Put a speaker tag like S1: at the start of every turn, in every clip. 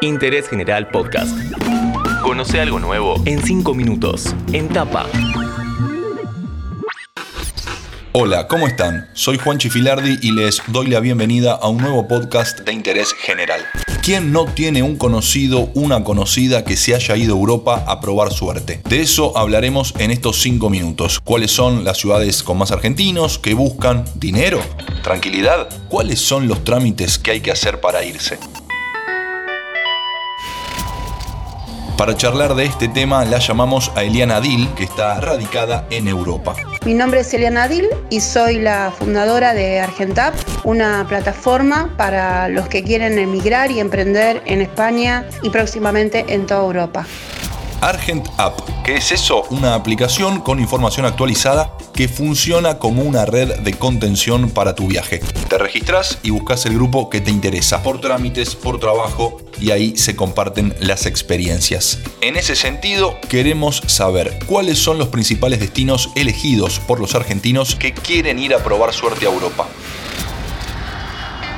S1: Interés General Podcast. Conoce algo nuevo en 5 minutos, en tapa.
S2: Hola, ¿cómo están? Soy Juan Chifilardi y les doy la bienvenida a un nuevo podcast de interés general. ¿Quién no tiene un conocido, una conocida que se haya ido a Europa a probar suerte? De eso hablaremos en estos 5 minutos. ¿Cuáles son las ciudades con más argentinos? ¿Qué buscan? ¿Dinero? ¿Tranquilidad? ¿Cuáles son los trámites que hay que hacer para irse? Para charlar de este tema la llamamos a Eliana Dil, que está radicada en Europa.
S3: Mi nombre es Eliana Dil y soy la fundadora de Argentap, una plataforma para los que quieren emigrar y emprender en España y próximamente en toda Europa.
S2: Argent App. ¿Qué es eso? Una aplicación con información actualizada que funciona como una red de contención para tu viaje. Te registras y buscas el grupo que te interesa, por trámites, por trabajo, y ahí se comparten las experiencias. En ese sentido, queremos saber cuáles son los principales destinos elegidos por los argentinos que quieren ir a probar suerte a Europa.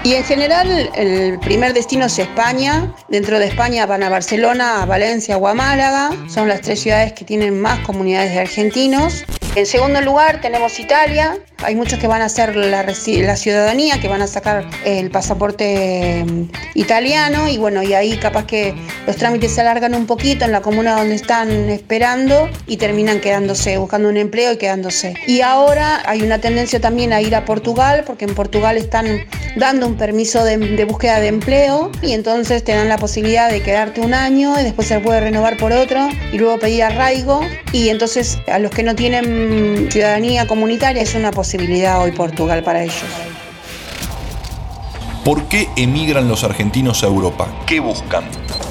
S3: Y en general el primer destino es España. Dentro de España van a Barcelona, a Valencia o a Málaga. Son las tres ciudades que tienen más comunidades de argentinos. En segundo lugar tenemos Italia. Hay muchos que van a hacer la, ciudadanía, que van a sacar el pasaporte mm, italiano y bueno, y ahí capaz que los trámites se alargan un poquito en la comuna donde están esperando y terminan quedándose, buscando un empleo y quedándose. Y ahora hay una tendencia también a ir a Portugal, porque en Portugal están dando un permiso de, de búsqueda de empleo y entonces te dan la posibilidad de quedarte un año y después se puede renovar por otro y luego pedir arraigo y entonces a los que no tienen ciudadanía comunitaria es una posibilidad hoy Portugal para ellos.
S2: ¿Por qué emigran los argentinos a Europa? ¿Qué buscan?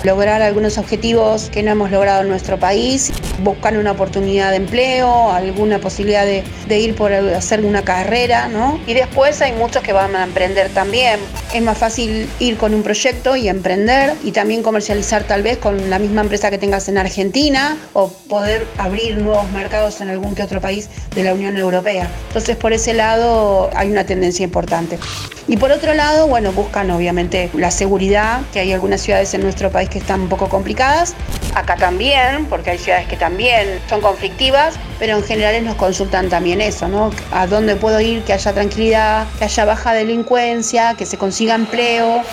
S3: Lograr algunos objetivos que no hemos logrado en nuestro país, buscar una oportunidad de empleo, alguna posibilidad de, ir por hacer una carrera, ¿no? Y después hay muchos que van a emprender también. Es más fácil ir con un proyecto y emprender y también comercializar tal vez con la misma empresa que tengas en Argentina o poder abrir nuevos mercados en algún que otro país de la Unión Europea. Entonces por ese lado hay una tendencia importante. Y por otro lado, bueno, buscan obviamente la seguridad, que hay algunas ciudades en nuestro país que están un poco complicadas, acá también, porque hay ciudades que también son conflictivas, pero en general nos consultan también eso, ¿no? A dónde puedo ir, que haya tranquilidad, que haya baja delincuencia, que se consiga empleo.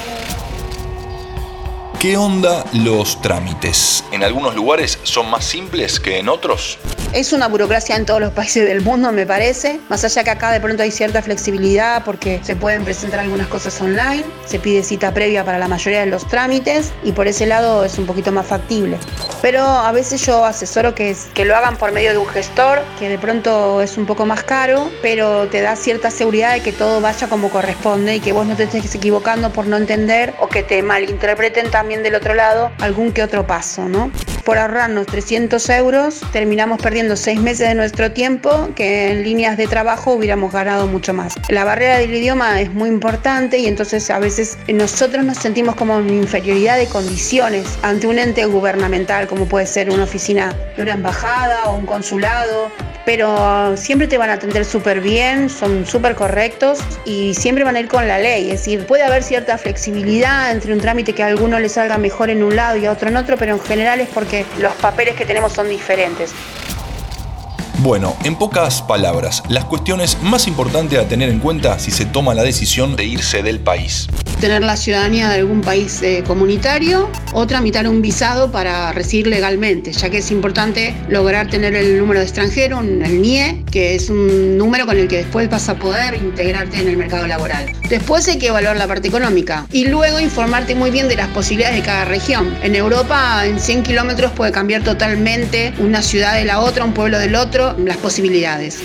S2: ¿Qué onda los trámites? ¿En algunos lugares son más simples que en otros?
S3: Es una burocracia en todos los países del mundo, me parece. Más allá que acá de pronto hay cierta flexibilidad porque se pueden presentar algunas cosas online, se pide cita previa para la mayoría de los trámites y por ese lado es un poquito más factible. Pero a veces yo asesoro que, que lo hagan por medio de un gestor, que de pronto es un poco más caro, pero te da cierta seguridad de que todo vaya como corresponde y que vos no te estés equivocando por no entender o que te malinterpreten también del otro lado algún que otro paso, ¿no? Por ahorrarnos 300 euros terminamos perdiendo seis meses de nuestro tiempo que en líneas de trabajo hubiéramos ganado mucho más. La barrera del idioma es muy importante y entonces a veces nosotros nos sentimos como en inferioridad de condiciones ante un ente gubernamental como puede ser una oficina de una embajada o un consulado pero siempre te van a atender súper bien, son súper correctos y siempre van a ir con la ley. Es decir, puede haber cierta flexibilidad entre un trámite que a alguno le salga mejor en un lado y a otro en otro, pero en general es porque los papeles que tenemos son diferentes.
S2: Bueno, en pocas palabras, las cuestiones más importantes a tener en cuenta si se toma la decisión de irse del país
S3: tener la ciudadanía de algún país eh, comunitario o tramitar un visado para residir legalmente, ya que es importante lograr tener el número de extranjero, el NIE, que es un número con el que después vas a poder integrarte en el mercado laboral. Después hay que evaluar la parte económica y luego informarte muy bien de las posibilidades de cada región. En Europa, en 100 kilómetros puede cambiar totalmente una ciudad de la otra, un pueblo del otro, las posibilidades.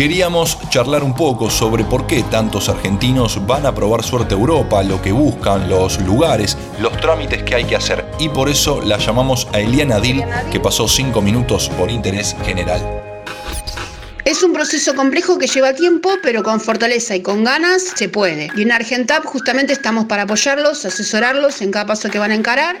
S2: Queríamos charlar un poco sobre por qué tantos argentinos van a probar suerte a Europa, lo que buscan, los lugares, los trámites que hay que hacer. Y por eso la llamamos a Eliana Dil, que pasó cinco minutos por interés general.
S3: Es un proceso complejo que lleva tiempo, pero con fortaleza y con ganas se puede. Y en Argentap justamente estamos para apoyarlos, asesorarlos en cada paso que van a encarar.